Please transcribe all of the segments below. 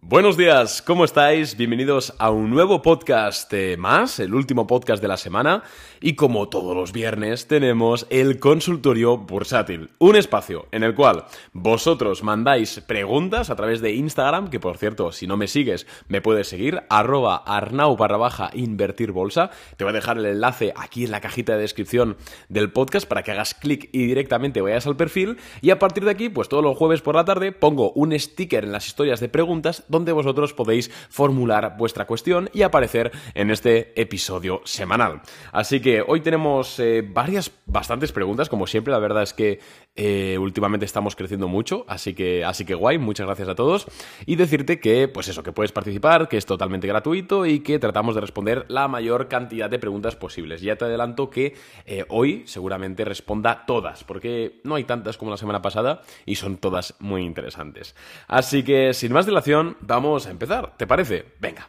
Buenos días, ¿cómo estáis? Bienvenidos a un nuevo podcast más, el último podcast de la semana. Y como todos los viernes, tenemos el consultorio bursátil, un espacio en el cual vosotros mandáis preguntas a través de Instagram, que por cierto, si no me sigues, me puedes seguir, arroba arnau barra baja invertir bolsa. Te voy a dejar el enlace aquí en la cajita de descripción del podcast para que hagas clic y directamente vayas al perfil. Y a partir de aquí, pues todos los jueves por la tarde pongo un sticker en las historias de preguntas donde vosotros podéis formular vuestra cuestión y aparecer en este episodio semanal. Así que hoy tenemos eh, varias, bastantes preguntas, como siempre, la verdad es que eh, últimamente estamos creciendo mucho, así que, así que guay, muchas gracias a todos. Y decirte que, pues eso, que puedes participar, que es totalmente gratuito y que tratamos de responder la mayor cantidad de preguntas posibles. Ya te adelanto que eh, hoy seguramente responda todas, porque no hay tantas como la semana pasada y son todas muy interesantes. Así que, sin más dilación, vamos a empezar. ¿Te parece? Venga.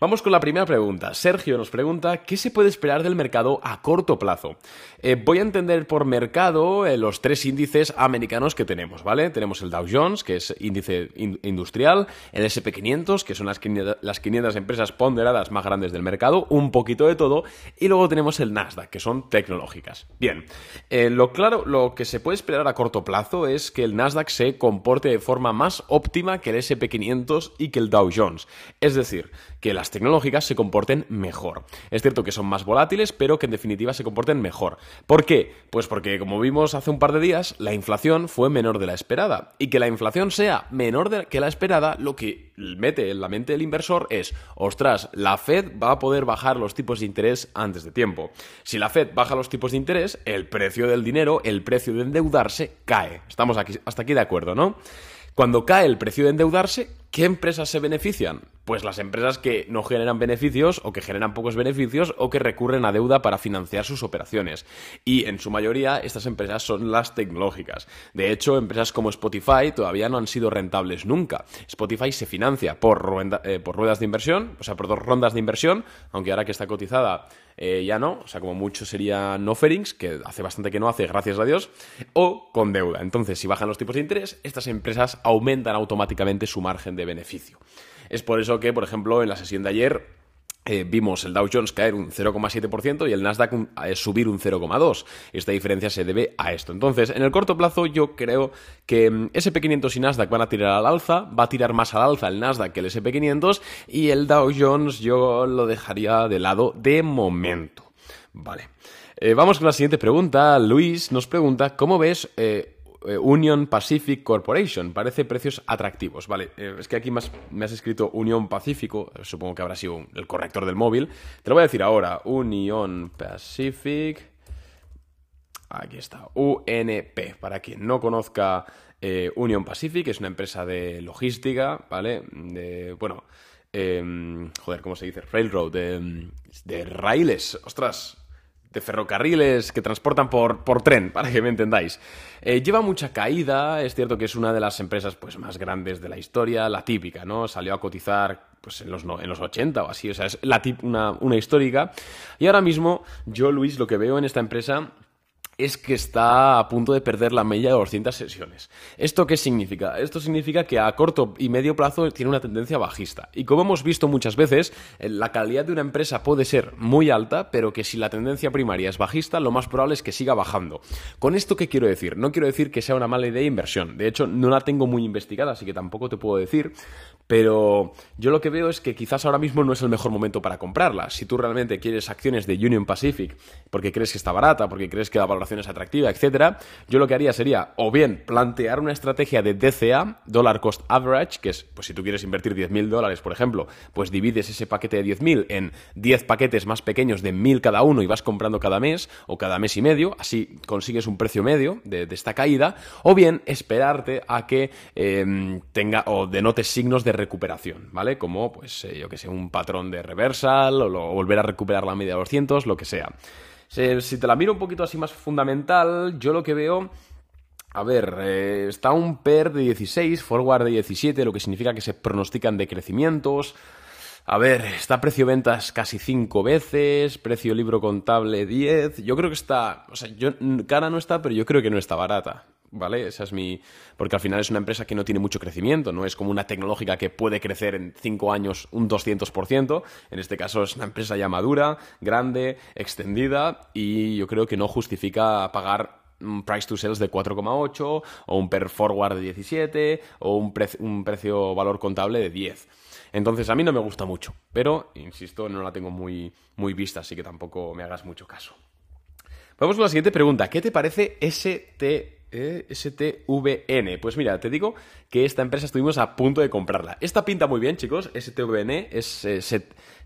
Vamos con la primera pregunta. Sergio nos pregunta, ¿qué se puede esperar del mercado a corto plazo? Eh, voy a entender por mercado eh, los tres índices americanos que tenemos, ¿vale? Tenemos el Dow Jones, que es índice industrial, el SP500, que son las 500, las 500 empresas ponderadas más grandes del mercado, un poquito de todo, y luego tenemos el Nasdaq, que son tecnológicas. Bien, eh, lo claro, lo que se puede esperar a corto plazo es que el Nasdaq se comporte de forma más óptima que el SP500 y que el Dow Jones. Es decir, que las tecnológicas se comporten mejor. Es cierto que son más volátiles, pero que en definitiva se comporten mejor. ¿Por qué? Pues porque, como vimos hace un par de días, la inflación fue menor de la esperada. Y que la inflación sea menor que la esperada, lo que mete en la mente del inversor es, ostras, la Fed va a poder bajar los tipos de interés antes de tiempo. Si la Fed baja los tipos de interés, el precio del dinero, el precio de endeudarse, cae. Estamos aquí, hasta aquí de acuerdo, ¿no? Cuando cae el precio de endeudarse, ¿qué empresas se benefician? Pues las empresas que no generan beneficios o que generan pocos beneficios o que recurren a deuda para financiar sus operaciones. Y en su mayoría estas empresas son las tecnológicas. De hecho, empresas como Spotify todavía no han sido rentables nunca. Spotify se financia por, eh, ruedas de inversión, o sea, por dos rondas de inversión, aunque ahora que está cotizada eh, ya no, o sea, como mucho sería no offerings, que hace bastante que no hace, gracias a Dios, o con deuda. Entonces, si bajan los tipos de interés, estas empresas aumentan automáticamente su margen de beneficio. Es por eso que, por ejemplo, en la sesión de ayer eh, vimos el Dow Jones caer un 0,7% y el Nasdaq eh, subir un 0,2%. Esta diferencia se debe a esto. Entonces, en el corto plazo yo creo que mm, SP500 y Nasdaq van a tirar al alza, va a tirar más al alza el Nasdaq que el SP500 y el Dow Jones yo lo dejaría de lado de momento. Vale. Eh, vamos con la siguiente pregunta. Luis nos pregunta, ¿cómo ves eh, Union Pacific Corporation. Parece precios atractivos. Vale, eh, es que aquí más, me has escrito Unión Pacífico, eh, supongo que habrá sido el corrector del móvil. Te lo voy a decir ahora. Union Pacific. Aquí está, UNP. Para quien no conozca Union Pacific, es una empresa de logística, ¿vale? De, bueno, em, joder, ¿cómo se dice? Railroad, de, de raíles. Ostras, de ferrocarriles que transportan por, por tren, para que me entendáis. Eh, lleva mucha caída, es cierto que es una de las empresas pues, más grandes de la historia, la típica, ¿no? Salió a cotizar pues, en, los, en los 80 o así, o sea, es la una, una histórica. Y ahora mismo, yo, Luis, lo que veo en esta empresa es que está a punto de perder la media de 200 sesiones. ¿Esto qué significa? Esto significa que a corto y medio plazo tiene una tendencia bajista. Y como hemos visto muchas veces, eh, la calidad de una empresa puede ser muy alta, pero que si la tendencia primaria es bajista, lo más probable es que siga bajando. ¿Con esto qué quiero decir? No quiero decir que sea una mala idea de inversión. De hecho, no la tengo muy investigada, así que tampoco te puedo decir. Pero yo lo que veo es que quizás ahora mismo no es el mejor momento para comprarla. Si tú realmente quieres acciones de Union Pacific porque crees que está barata, porque crees que la valoración atractiva, etcétera, yo lo que haría sería o bien plantear una estrategia de DCA, Dollar Cost Average, que es, pues si tú quieres invertir 10.000 dólares, por ejemplo, pues divides ese paquete de 10.000 en 10 paquetes más pequeños de 1.000 cada uno y vas comprando cada mes o cada mes y medio, así consigues un precio medio de, esta caída, o bien esperarte a que em, tenga o denote signos de recuperación, ¿vale? Como, pues, eh, yo que sé, un patrón de reversal o, volver a recuperar la media de 200, lo que sea. Si te la miro un poquito así más fundamental, yo lo que veo... A ver, eh, está un PER de 16, forward de 17, lo que significa que se pronostican decrecimientos. A ver, está precio ventas casi 5 veces, precio libro contable 10. Yo creo que está, o sea, yo, cara no está, pero yo creo que no está barata. ¿Vale? Esa es mi... Porque al final es una empresa que no tiene mucho crecimiento, no es como una tecnológica que puede crecer en 5 años un 200%. En este caso es una empresa ya madura, grande, extendida y yo creo que no justifica pagar un price to sales de 4,8 o un per forward de 17 o un, un precio valor contable de 10. Entonces a mí no me gusta mucho, pero insisto, no la tengo muy, muy vista, así que tampoco me hagas mucho caso. Vamos con la siguiente pregunta. ¿Qué te parece ST STVN. Pues mira, te digo que esta empresa estuvimos a punto de comprarla. Esta pinta muy bien, chicos. STVN es eh,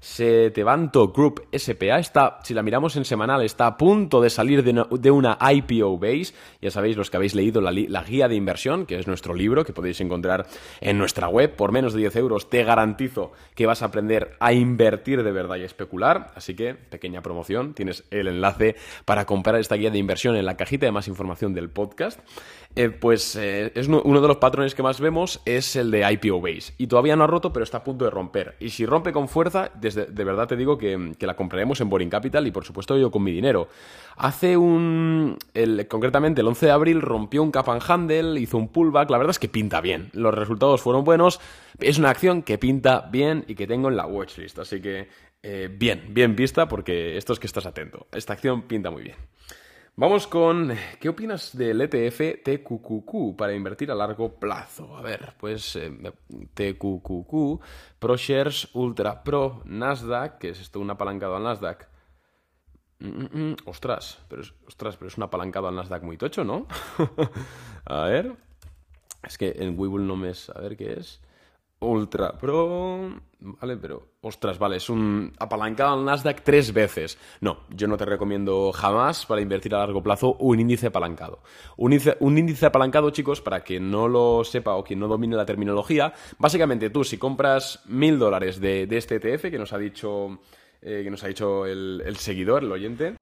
Setevanto Group SPA. Está, si la miramos en semanal, está a punto de salir de una, IPO base. Ya sabéis, los que habéis leído la, la, guía de inversión, que es nuestro libro, que podéis encontrar en nuestra web. Por menos de 10 euros te garantizo que vas a aprender a invertir de verdad y especular. Así que, pequeña promoción, tienes el enlace para comprar esta guía de inversión en la cajita de más información del podcast. Eh, pues eh, es uno de los patrones que más vemos es el de IPO Base. Y todavía no ha roto, pero está a punto de romper. Y si rompe con fuerza, desde, de verdad te digo que, la compraremos en Boring Capital y por supuesto yo con mi dinero. Hace un... concretamente el 11 de abril rompió un cap and handle, hizo un pullback, la verdad es que pinta bien. Los resultados fueron buenos. Es una acción que pinta bien y que tengo en la watchlist. Así que eh, bien, bien vista porque esto es que estás atento. Esta acción pinta muy bien. Vamos con, ¿qué opinas del ETF TQQQ para invertir a largo plazo? A ver, pues eh, TQQQ, ProShares Ultra Pro Nasdaq, que es esto un apalancado al Nasdaq. Mm, mm, mm, ostras, pero es, ostras, pero es un apalancado al Nasdaq muy tocho, ¿no? a ver, es que en Webull no me es, a ver qué es. Ultra Pro. Vale, pero. Ostras, vale, es un apalancado al Nasdaq tres veces. No, yo no te recomiendo jamás para invertir a largo plazo un índice apalancado. Un índice, apalancado, chicos, para quien no lo sepa o quien no domine la terminología, básicamente tú, si compras mil dólares de, este ETF que nos ha dicho. Eh, que nos ha dicho el seguidor, el oyente.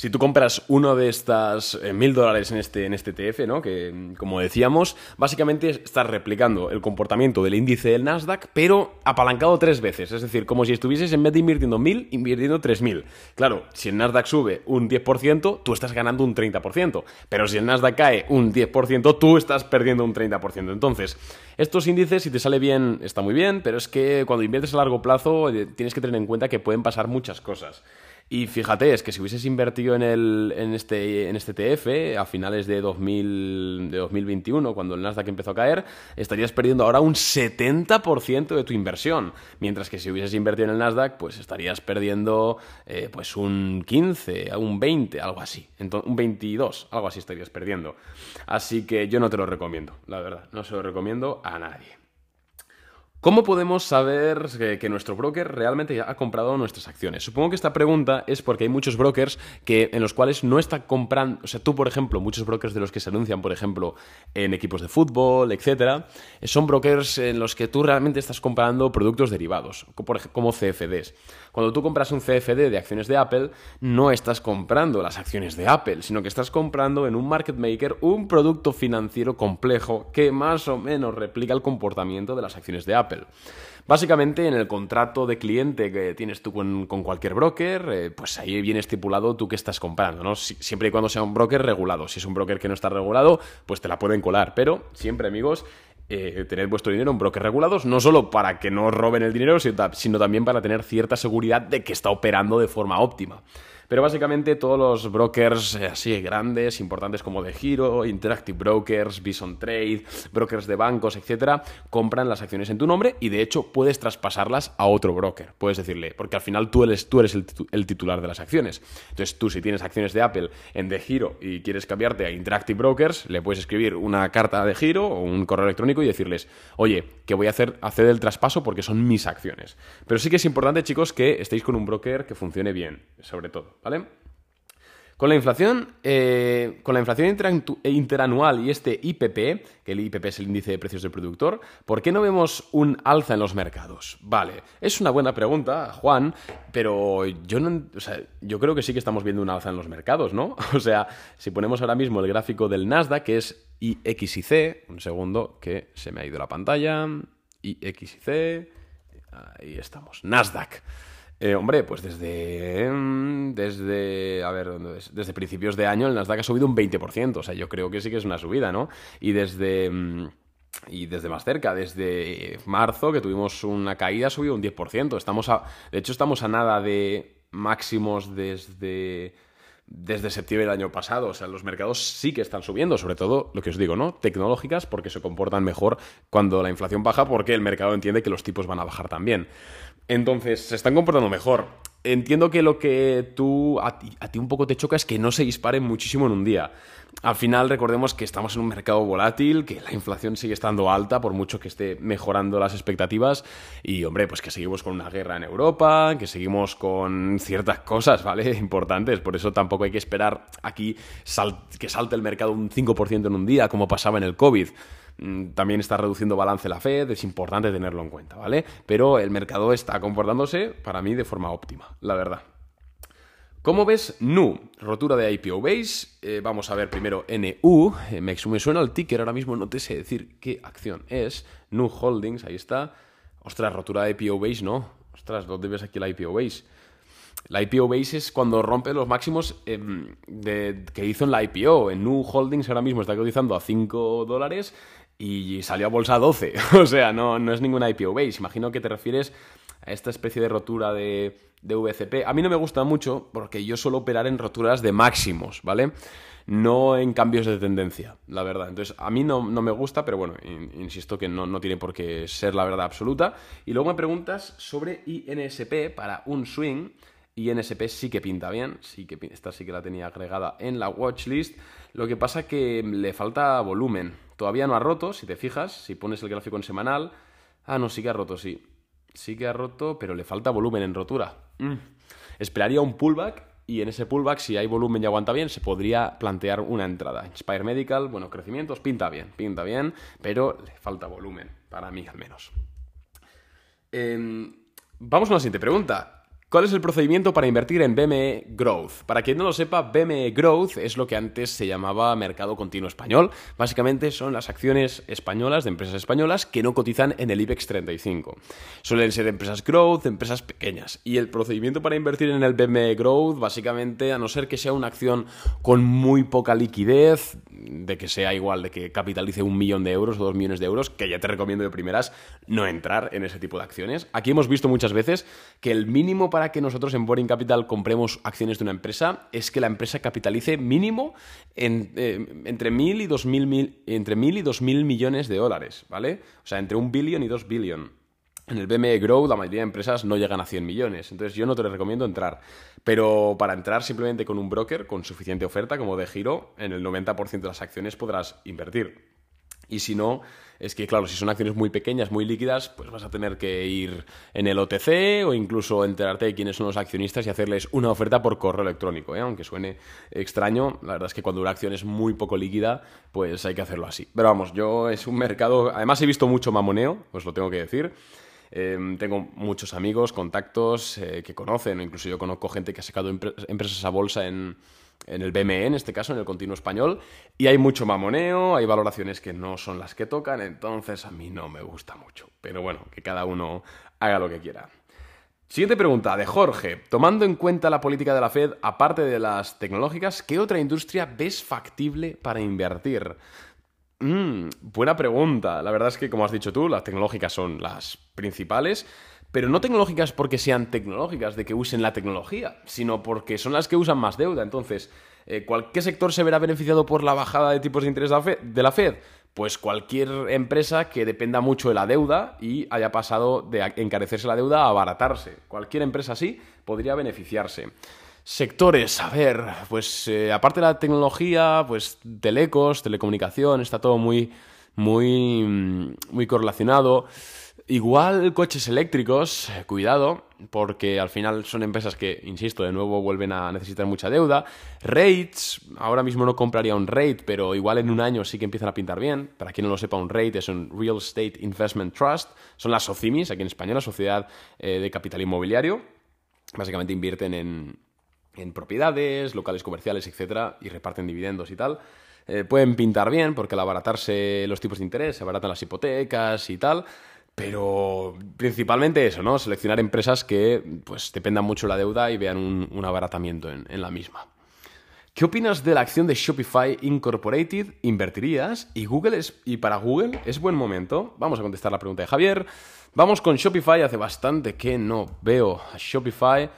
Si tú compras uno de estas eh, mil dólares en este, en este TF, ¿no? Que, como decíamos, básicamente estás replicando el comportamiento del índice del Nasdaq, pero apalancado tres veces. Es decir, como si estuvieses en vez de invirtiendo mil, invirtiendo tres mil. Claro, si el Nasdaq sube un 10%, tú estás ganando un 30%. Pero si el Nasdaq cae un 10%, tú estás perdiendo un 30%. Entonces, estos índices, si te sale bien, está muy bien, pero es que cuando inviertes a largo plazo, eh, tienes que tener en cuenta que pueden pasar muchas cosas. Y fíjate, es que si hubieses invertido en, el, en, este, en este TF a finales de, 2000, de 2021, cuando el Nasdaq empezó a caer, estarías perdiendo ahora un 70% de tu inversión. Mientras que si hubieses invertido en el Nasdaq, pues estarías perdiendo eh, pues un 15, un 20, algo así. Entonces, un 22, algo así estarías perdiendo. Así que yo no te lo recomiendo, la verdad. No se lo recomiendo a nadie. ¿Cómo podemos saber que, nuestro broker realmente ha comprado nuestras acciones? Supongo que esta pregunta es porque hay muchos brokers que, en los cuales no está comprando, o sea, tú, por ejemplo, muchos brokers de los que se anuncian, por ejemplo, en equipos de fútbol, etcétera, son brokers en los que tú realmente estás comprando productos derivados, como CFDs. Cuando tú compras un CFD de acciones de Apple, no estás comprando las acciones de Apple, sino que estás comprando en un market maker un producto financiero complejo que más o menos replica el comportamiento de las acciones de Apple. Básicamente, en el contrato de cliente que tienes tú con, cualquier broker, eh, pues ahí viene estipulado tú qué estás comprando, ¿no? siempre y cuando sea un broker regulado. Si es un broker que no está regulado, pues te la pueden colar. Pero siempre, amigos, eh, tener vuestro dinero en brokers regulados, no solo para que no roben el dinero, sino también para tener cierta seguridad de que está operando de forma óptima. Pero básicamente todos los brokers eh, así grandes, importantes como De Giro, Interactive Brokers, Bison Trade, brokers de bancos, etcétera, compran las acciones en tu nombre y de hecho puedes traspasarlas a otro broker. Puedes decirle, porque al final tú eres, tú eres el, titular de las acciones. Entonces tú si tienes acciones de Apple en De Giro y quieres cambiarte a Interactive Brokers, le puedes escribir una carta de giro o un correo electrónico y decirles, oye, que voy a hacer, hacer el traspaso porque son mis acciones. Pero sí que es importante, chicos, que estéis con un broker que funcione bien, sobre todo. ¿Vale? Con la inflación, eh, con la inflación interanual y este IPP, que el IPP es el índice de precios del productor, ¿por qué no vemos un alza en los mercados? Vale, es una buena pregunta, Juan, pero yo no, yo creo que sí que estamos viendo un alza en los mercados, ¿no? O sea, si ponemos ahora mismo el gráfico del Nasdaq, que es IXIC, un segundo que se me ha ido la pantalla, IXIC, ahí estamos, Nasdaq. Eh, hombre, pues desde. mm, Desde. A ver, ¿dónde es? Desde principios de año el Nasdaq ha subido un 20%. O sea, yo creo que sí que es una subida, ¿no? Y desde. mm, Y desde más cerca, desde marzo, que tuvimos una caída, ha subido un 10%. Estamos a, de hecho, estamos a nada de máximos desde, desde septiembre del año pasado. O sea, los mercados sí que están subiendo, sobre todo lo que os digo, ¿no? Tecnológicas, porque se comportan mejor cuando la inflación baja, porque el mercado entiende que los tipos van a bajar también. Entonces, se están comportando mejor. Entiendo que lo que tú a ti, un poco te choca es que no se disparen muchísimo en un día. Al final, recordemos que estamos en un mercado volátil, que la inflación sigue estando alta, por mucho que esté mejorando las expectativas. Y, hombre, pues que seguimos con una guerra en Europa, que seguimos con ciertas cosas, ¿vale? Importantes. Por eso tampoco hay que esperar aquí que salte el mercado un 5% en un día, como pasaba en el COVID. Mm, También está reduciendo balance la Fed, es importante tenerlo en cuenta, ¿vale? Pero el mercado está comportándose, para mí, de forma óptima, la verdad. ¿Cómo ves NU? Rotura de IPO base. Eh, vamos a ver primero NU. Eh, me, suena el ticker, ahora mismo no te sé decir qué acción es. NU Holdings, ahí está. Ostras, rotura de IPO base, no. Ostras, ¿dónde ves aquí la IPO base? La IPO base es cuando rompe los máximos eh, de- que hizo en la IPO. En Nu Holdings ahora mismo está cotizando a 5 dólares y salió a bolsa a 12. o sea, no, no es ninguna IPO base. Imagino que te refieres a esta especie de rotura de, de VCP. A mí no me gusta mucho porque yo suelo operar en roturas de máximos, ¿vale? No en cambios de tendencia, la verdad. Entonces, a mí no, no me gusta, pero bueno, in- insisto que no, no tiene por qué ser la verdad absoluta. Y luego me preguntas sobre INSP para un swing. INSP sí que pinta bien, sí que esta sí que la tenía agregada en la watchlist. Lo que pasa que le falta volumen. Todavía no ha roto, si te fijas, si pones el gráfico en semanal. Ah, no, sí que ha roto, sí. Sí que ha roto, pero le falta volumen en rotura. Mm. Esperaría un pullback y en ese pullback, si hay volumen y aguanta bien, se podría plantear una entrada. Inspire Medical, bueno, crecimientos, pinta bien, pinta bien, pero le falta volumen, para mí al menos. Eh, vamos con la siguiente pregunta. ¿Cuál es el procedimiento para invertir en BME Growth? Para quien no lo sepa, BME Growth es lo que antes se llamaba Mercado Continuo Español. Básicamente son las acciones españolas de empresas españolas que no cotizan en el IBEX 35. Suelen ser empresas growth, empresas pequeñas. Y el procedimiento para invertir en el BME Growth, básicamente, a no ser que sea una acción con muy poca liquidez, de que sea igual, de que capitalice un millón de euros o dos millones de euros, que ya te recomiendo de primeras no entrar en ese tipo de acciones. Aquí hemos visto muchas veces que el mínimo para que nosotros en Boring Capital compremos acciones de una empresa es que la empresa capitalice mínimo eh, entre mil y dos mil, mil- entre mil y dos mil millones de dólares, ¿vale? O sea, entre un billion y dos billion. En el BME Grow la mayoría de empresas no llegan a 100 millones, entonces yo no te recomiendo entrar. Pero para entrar simplemente con un broker con suficiente oferta como de giro, en el 90% de las acciones podrás invertir. Y si no, es que claro, si son acciones muy pequeñas, muy líquidas, pues vas a tener que ir en el OTC o incluso enterarte de quiénes son los accionistas y hacerles una oferta por correo electrónico, ¿eh? aunque suene extraño. La verdad es que cuando una acción es muy poco líquida, pues hay que hacerlo así. Pero vamos, yo es un mercado, además he visto mucho mamoneo, os lo tengo que decir. Eh, tengo muchos amigos, contactos eh, que conocen, incluso yo conozco gente que ha sacado empre- empresas a bolsa en, en el BME, en este caso, en el continuo español, y hay mucho mamoneo, hay valoraciones que no son las que tocan, entonces a mí no me gusta mucho. Pero bueno, que cada uno haga lo que quiera. Siguiente pregunta de Jorge. Tomando en cuenta la política de la Fed, aparte de las tecnológicas, ¿qué otra industria ves factible para invertir? Mm, buena pregunta. La verdad es que, como has dicho tú, las tecnológicas son las principales, pero no tecnológicas porque sean tecnológicas, de que usen la tecnología, sino porque son las que usan más deuda. Entonces, eh, ¿cuál- ¿qué sector se verá beneficiado por la bajada de tipos de interés de la Fed? Pues cualquier empresa que dependa mucho de la deuda y haya pasado de encarecerse la deuda a abaratarse. Cualquier empresa así podría beneficiarse. Sectores, a ver, pues eh, aparte de la tecnología, pues telecos, telecomunicación, está todo muy, muy, mm, muy correlacionado. Igual coches eléctricos, eh, cuidado, porque al final son empresas que, insisto, de nuevo vuelven a necesitar mucha deuda. Rates, ahora mismo no compraría un rate, pero igual en un año sí que empiezan a pintar bien. Para quien no lo sepa, un rate es un Real Estate Investment Trust, son las SOCIMIS, aquí en España, la Sociedad eh, de Capital Inmobiliario. Básicamente invierten en, en propiedades, locales comerciales, etcétera, y reparten dividendos y tal. Eh, pueden pintar bien porque al abaratarse los tipos de interés, se abaratan las hipotecas y tal. Pero principalmente eso, ¿no? Seleccionar empresas que pues dependan mucho la deuda y vean un, abaratamiento en, la misma. ¿Qué opinas de la acción de Shopify Incorporated? ¿Invertirías? ¿Y, Google es, ¿Y para Google es buen momento? Vamos a contestar la pregunta de Javier. Vamos con Shopify. Hace bastante que no veo a Shopify.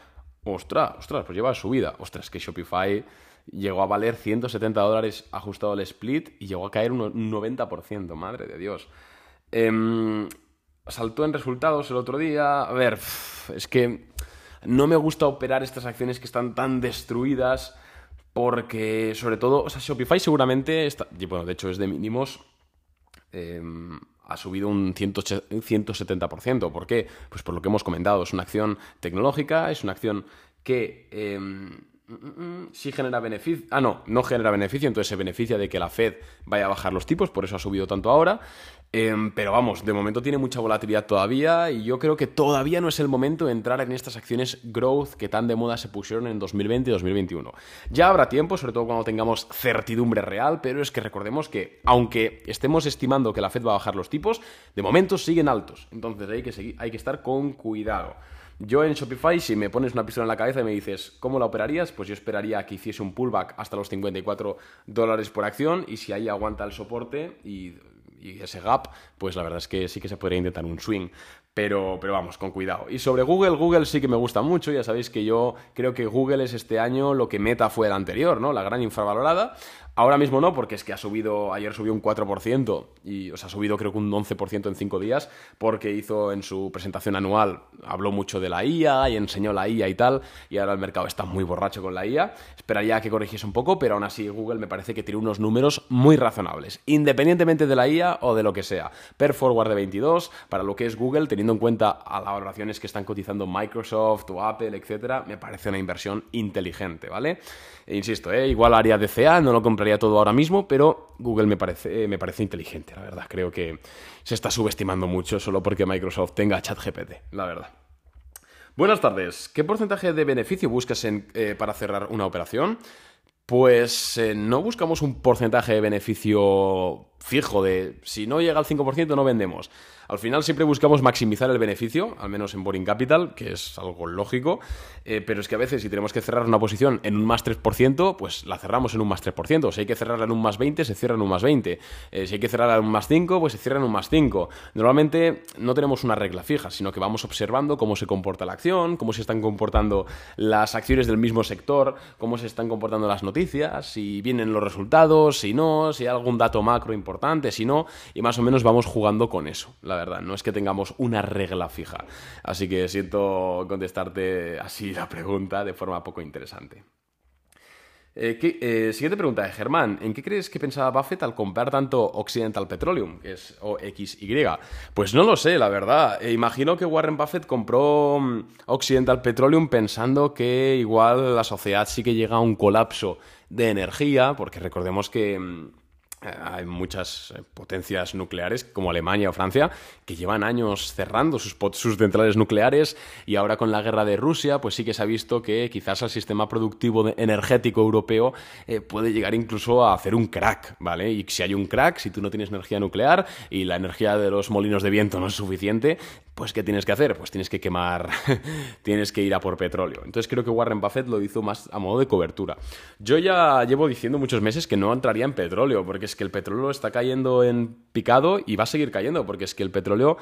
Ostras, ostras, pues lleva subida. Ostras, que Shopify llegó a valer 170 dólares ajustado al split y llegó a caer un 90%. Madre de Dios. Em, saltó en resultados el otro día. A ver, es que no me gusta operar estas acciones que están tan destruidas porque, sobre todo, o sea, Shopify seguramente, está, bueno, de hecho es de mínimos, em, ha subido un 170%. ¿Por qué? Pues por lo que hemos comentado, es una acción tecnológica, es una acción que... Em, sí genera beneficio. Ah, no, no genera beneficio, entonces se beneficia de que la Fed vaya a bajar los tipos, por eso ha subido tanto ahora. Em, pero vamos, de momento tiene mucha volatilidad todavía y yo creo que todavía no es el momento de entrar en estas acciones growth que tan de moda se pusieron en 2020 y 2021. Ya habrá tiempo, sobre todo cuando tengamos certidumbre real, pero es que recordemos que aunque estemos estimando que la Fed va a bajar los tipos, de momento siguen altos. Entonces hay que, hay que estar con cuidado. Yo en Shopify, si me pones una pistola en la cabeza y me dices, ¿cómo la operarías? Pues yo esperaría que hiciese un pullback hasta los 54 dólares por acción y si ahí aguanta el soporte y, ese gap, pues la verdad es que sí que se podría intentar un swing. Pero, pero vamos, con cuidado. Y sobre Google, Google sí que me gusta mucho. Ya sabéis que yo creo que Google es este año lo que Meta fue el anterior, ¿no? La gran infravalorada. Ahora mismo no, porque es que ha subido, ayer subió un 4% y, o sea, ha subido creo que un 11% en 5 días, porque hizo en su presentación anual, habló mucho de la IA y enseñó la IA y tal, y ahora el mercado está muy borracho con la IA. Esperaría que corrigiese un poco, pero aún así Google me parece que tiene unos números muy razonables, independientemente de la IA o de lo que sea. Per forward de 22, para lo que es Google, teniendo en cuenta a las valoraciones que están cotizando Microsoft o Apple, etcétera, me parece una inversión inteligente, ¿vale? E insisto, ¿eh? igual haría DCA, no lo compraría todo ahora mismo, pero Google me parece, me parece inteligente, la verdad. Creo que se está subestimando mucho solo porque Microsoft tenga ChatGPT, la verdad. Buenas tardes. ¿Qué porcentaje de beneficio buscas eh, para cerrar una operación? Pues eh, no buscamos un porcentaje de beneficio fijo de si no llega al 5% no vendemos. Al final siempre buscamos maximizar el beneficio, al menos en Boring Capital, que es algo lógico, eh, pero es que a veces si tenemos que cerrar una posición en un más 3%, pues la cerramos en un más 3%. Si hay que cerrarla en un más 20, se cierra en un más 20. Eh, si hay que cerrarla en un más 5, pues se cierra en un más 5. Normalmente no tenemos una regla fija, sino que vamos observando cómo se comporta la acción, cómo se están comportando las acciones del mismo sector, cómo se están comportando las noticias, si vienen los resultados, si no, si hay algún dato macro importante, si no, y más o menos vamos jugando con eso, la verdad. No es que tengamos una regla fija. Así que siento contestarte así la pregunta de forma poco interesante. Eh, eh, siguiente pregunta de Germán. ¿En qué crees que pensaba Buffett al comprar tanto Occidental Petroleum, que es OXY? Pues no lo sé, la verdad. Eh, imagino que Warren Buffett compró mm, Occidental Petroleum pensando que igual la sociedad sí que llega a un colapso de energía, porque recordemos que mm, hay muchas eh, potencias nucleares, como Alemania o Francia, que llevan años cerrando sus, sus, centrales nucleares y ahora con la guerra de Rusia, pues sí que se ha visto que quizás el sistema productivo energético europeo eh, puede llegar incluso a hacer un crack, ¿vale? Y si hay un crack, si tú no tienes energía nuclear y la energía de los molinos de viento no es suficiente, pues ¿qué tienes que hacer? Pues tienes que quemar, tienes que ir a por petróleo. Entonces creo que Warren Buffett lo hizo más a modo de cobertura. Yo ya llevo diciendo muchos meses que no entraría en petróleo, porque es que el petróleo está cayendo en picado y va a seguir cayendo, porque es que el petróleo,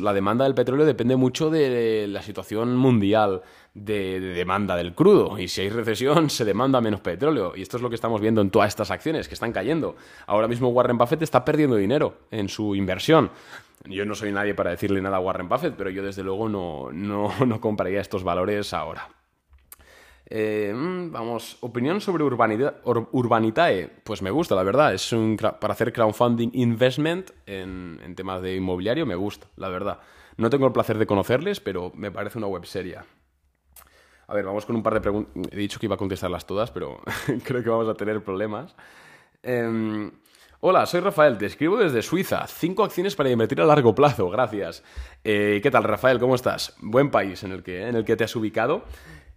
la demanda del petróleo depende mucho de la situación mundial de, demanda del crudo. Y si hay recesión, se demanda menos petróleo. Y esto es lo que estamos viendo en todas estas acciones que están cayendo. Ahora mismo Warren Buffett está perdiendo dinero en su inversión. Yo no soy nadie para decirle nada a Warren Buffett, pero yo desde luego no, no, compraría estos valores ahora. Eh, mm, vamos, opinión sobre Urbanitae. Pues me gusta, la verdad. Es un, para hacer crowdfunding investment en, temas de inmobiliario, me gusta, la verdad. No tengo el placer de conocerles, pero me parece una web seria. A ver, vamos con un par de preguntas. He dicho que iba a contestarlas todas, pero creo que vamos a tener problemas. Eh, Hola, soy Rafael, te escribo desde Suiza. Cinco acciones para invertir a largo plazo, gracias. Eh, ¿Qué tal, Rafael? ¿Cómo estás? Buen país en el que, en el que te has ubicado.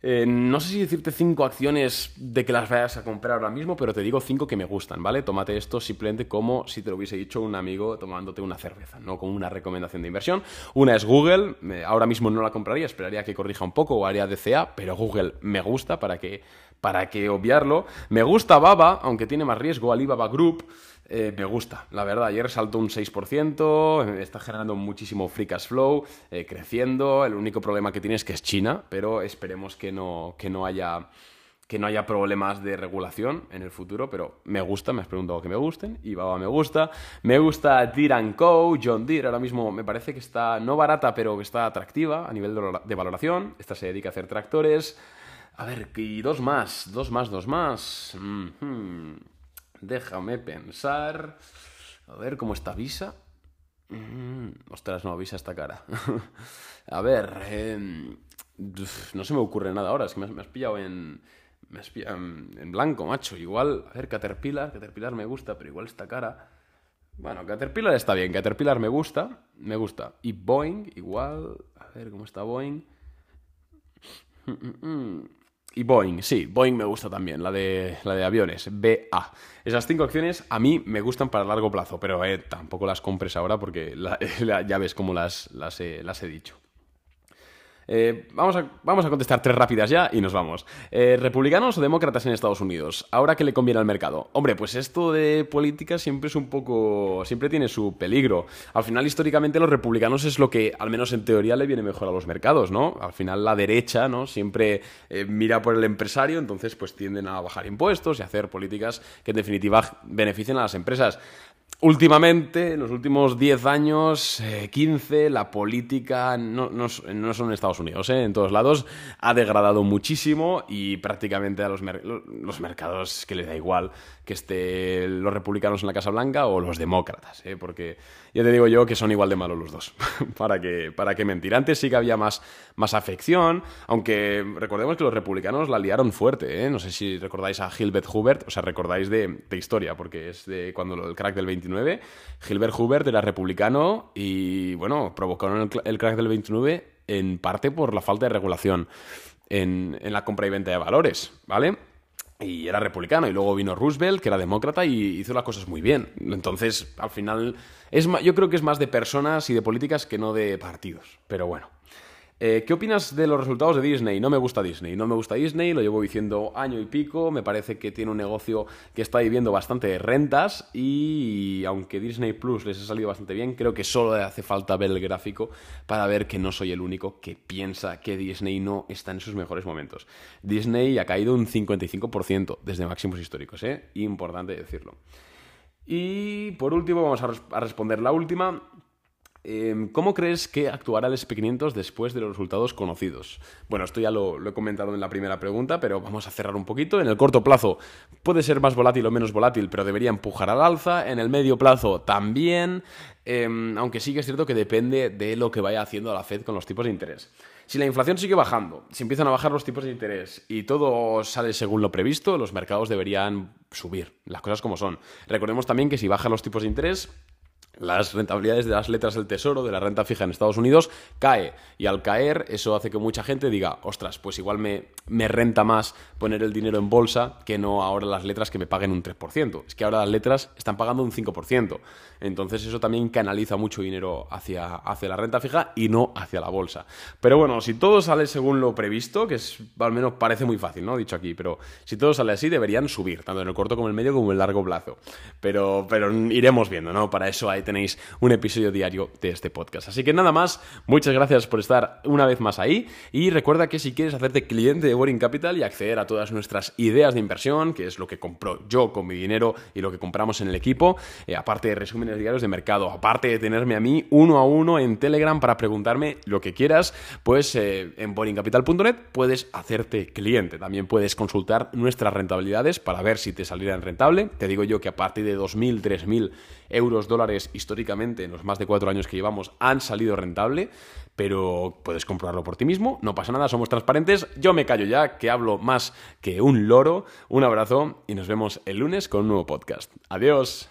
Eh, no sé si decirte cinco acciones de que las vayas a comprar ahora mismo, pero te digo cinco que me gustan, ¿vale? Tómate esto simplemente como si te lo hubiese dicho un amigo tomándote una cerveza, no como una recomendación de inversión. Una es Google, ahora mismo no la compraría, esperaría que corrija un poco o haría DCA, pero Google me gusta para que, para que obviarlo. Me gusta Baba, aunque tiene más riesgo, Alibaba Group. Eh, me gusta, la verdad. Ayer saltó un 6%, eh, está generando muchísimo free cash flow, eh, creciendo. El único problema que tiene es que es China, pero esperemos que no, que no haya que no haya problemas de regulación en el futuro, pero me gusta, me has preguntado que me gusten, y Baba me gusta. Me gusta Deere Co., John Deere, ahora mismo me parece que está no barata, pero que está atractiva a nivel de valoración. Esta se dedica a hacer tractores. A ver, y dos más, dos más, dos más. Déjame pensar. A ver, ¿cómo está Visa? Mm, ostras, no, Visa está cara. a ver, em, no se me ocurre nada ahora, es que me has, pillado en... Me pillado en, blanco, macho. Igual, a ver, Caterpillar, Caterpillar me gusta, pero igual está cara. Bueno, Caterpillar está bien, Caterpillar me gusta, me gusta. Y Boeing, igual, a ver cómo está Boeing. Mm, mm, y Boeing, sí, Boeing me gusta también, la de, la de aviones, BA. Esas cinco acciones a mí me gustan para largo plazo, pero eh, tampoco las compres ahora porque ya ves cómo las, las he dicho. Eh, vamos, a, vamos, a, contestar tres rápidas ya y nos vamos. Eh, ¿Republicanos o demócratas en Estados Unidos? ¿Ahora qué le conviene al mercado? Hombre, pues esto de política siempre es un poco... siempre tiene su peligro. Al final, históricamente, los republicanos es lo que, al menos en teoría, le viene mejor a los mercados, ¿no? Al final, la derecha, ¿no? Siempre eh, mira por el empresario, entonces pues tienden a bajar impuestos y hacer políticas que en definitiva beneficien a las empresas. Últimamente, en los últimos 10 años, 15, eh, la política, no, no, no, solo en Unidos, eh, en todos lados, ha degradado muchísimo y prácticamente a los, los mercados que les da igual que estén los republicanos en la Casa Blanca o los demócratas, eh, porque ya te digo yo que son igual de malos los dos. ¿Para, qué, ¿Para qué mentir? Antes sí que había más, más afección, aunque recordemos que los republicanos la liaron fuerte. ¿eh? No sé si recordáis a Gilbert Hubert, o sea, recordáis de, historia, porque es de cuando el crack del 29. Gilbert Hubert era republicano y, bueno, provocaron el, crack del 29 en parte por la falta de regulación en, la compra y venta de valores, ¿vale? y era republicano. Y luego vino Roosevelt, que era demócrata, y hizo las cosas muy bien. Entonces, al final, es yo creo que es más de personas y de políticas que no de partidos. Pero bueno. Eh, ¿Qué opinas de los resultados de Disney? No me gusta Disney, no me gusta Disney, lo llevo diciendo año y pico, me parece que tiene un negocio que está viviendo bastante rentas y aunque Disney Plus les ha salido bastante bien, creo que solo hace falta ver el gráfico para ver que no soy el único que piensa que Disney no está en sus mejores momentos. Disney ha caído un 55% desde máximos históricos, ¿eh? Importante decirlo. Y por último, vamos a responder la última. Em, ¿Cómo crees que actuará el SP500 después de los resultados conocidos? Bueno, esto ya lo, he comentado en la primera pregunta, pero vamos a cerrar un poquito. En el corto plazo puede ser más volátil o menos volátil, pero debería empujar al alza. En el medio plazo también, em, aunque sí que es cierto que depende de lo que vaya haciendo la Fed con los tipos de interés. Si la inflación sigue bajando, si empiezan a bajar los tipos de interés y todo sale según lo previsto, los mercados deberían subir, las cosas como son. Recordemos también que si bajan los tipos de interés, las rentabilidades de las letras del tesoro, de la renta fija en Estados Unidos, cae. Y al caer, eso hace que mucha gente diga, ostras, pues igual me, me renta más poner el dinero en bolsa que no ahora las letras que me paguen un 3%. Es que ahora las letras están pagando un 5%. Entonces eso también canaliza mucho dinero hacia, hacia la renta fija y no hacia la bolsa. Pero bueno, si todo sale según lo previsto, que es, al menos parece muy fácil, ¿no? Dicho aquí, pero si todo sale así, deberían subir, tanto en el corto como en el medio como en el largo plazo. Pero, pero iremos viendo, ¿no? Para eso hay tenéis un episodio diario de este podcast. Así que nada más, muchas gracias por estar una vez más ahí y recuerda que si quieres hacerte cliente de Boring Capital y acceder a todas nuestras ideas de inversión, que es lo que compro yo con mi dinero y lo que compramos en el equipo, eh, aparte de resúmenes diarios de mercado, aparte de tenerme a mí uno a uno en Telegram para preguntarme lo que quieras, pues eh, en boringcapital.net puedes hacerte cliente. También puedes consultar nuestras rentabilidades para ver si te salirán rentable. Te digo yo que a partir de 2.000, 3.000 euros, dólares históricamente en los más de cuatro años que llevamos han salido rentable, pero puedes comprobarlo por ti mismo, no pasa nada, somos transparentes. Yo me callo ya, que hablo más que un loro. Un abrazo y nos vemos el lunes con un nuevo podcast. Adiós.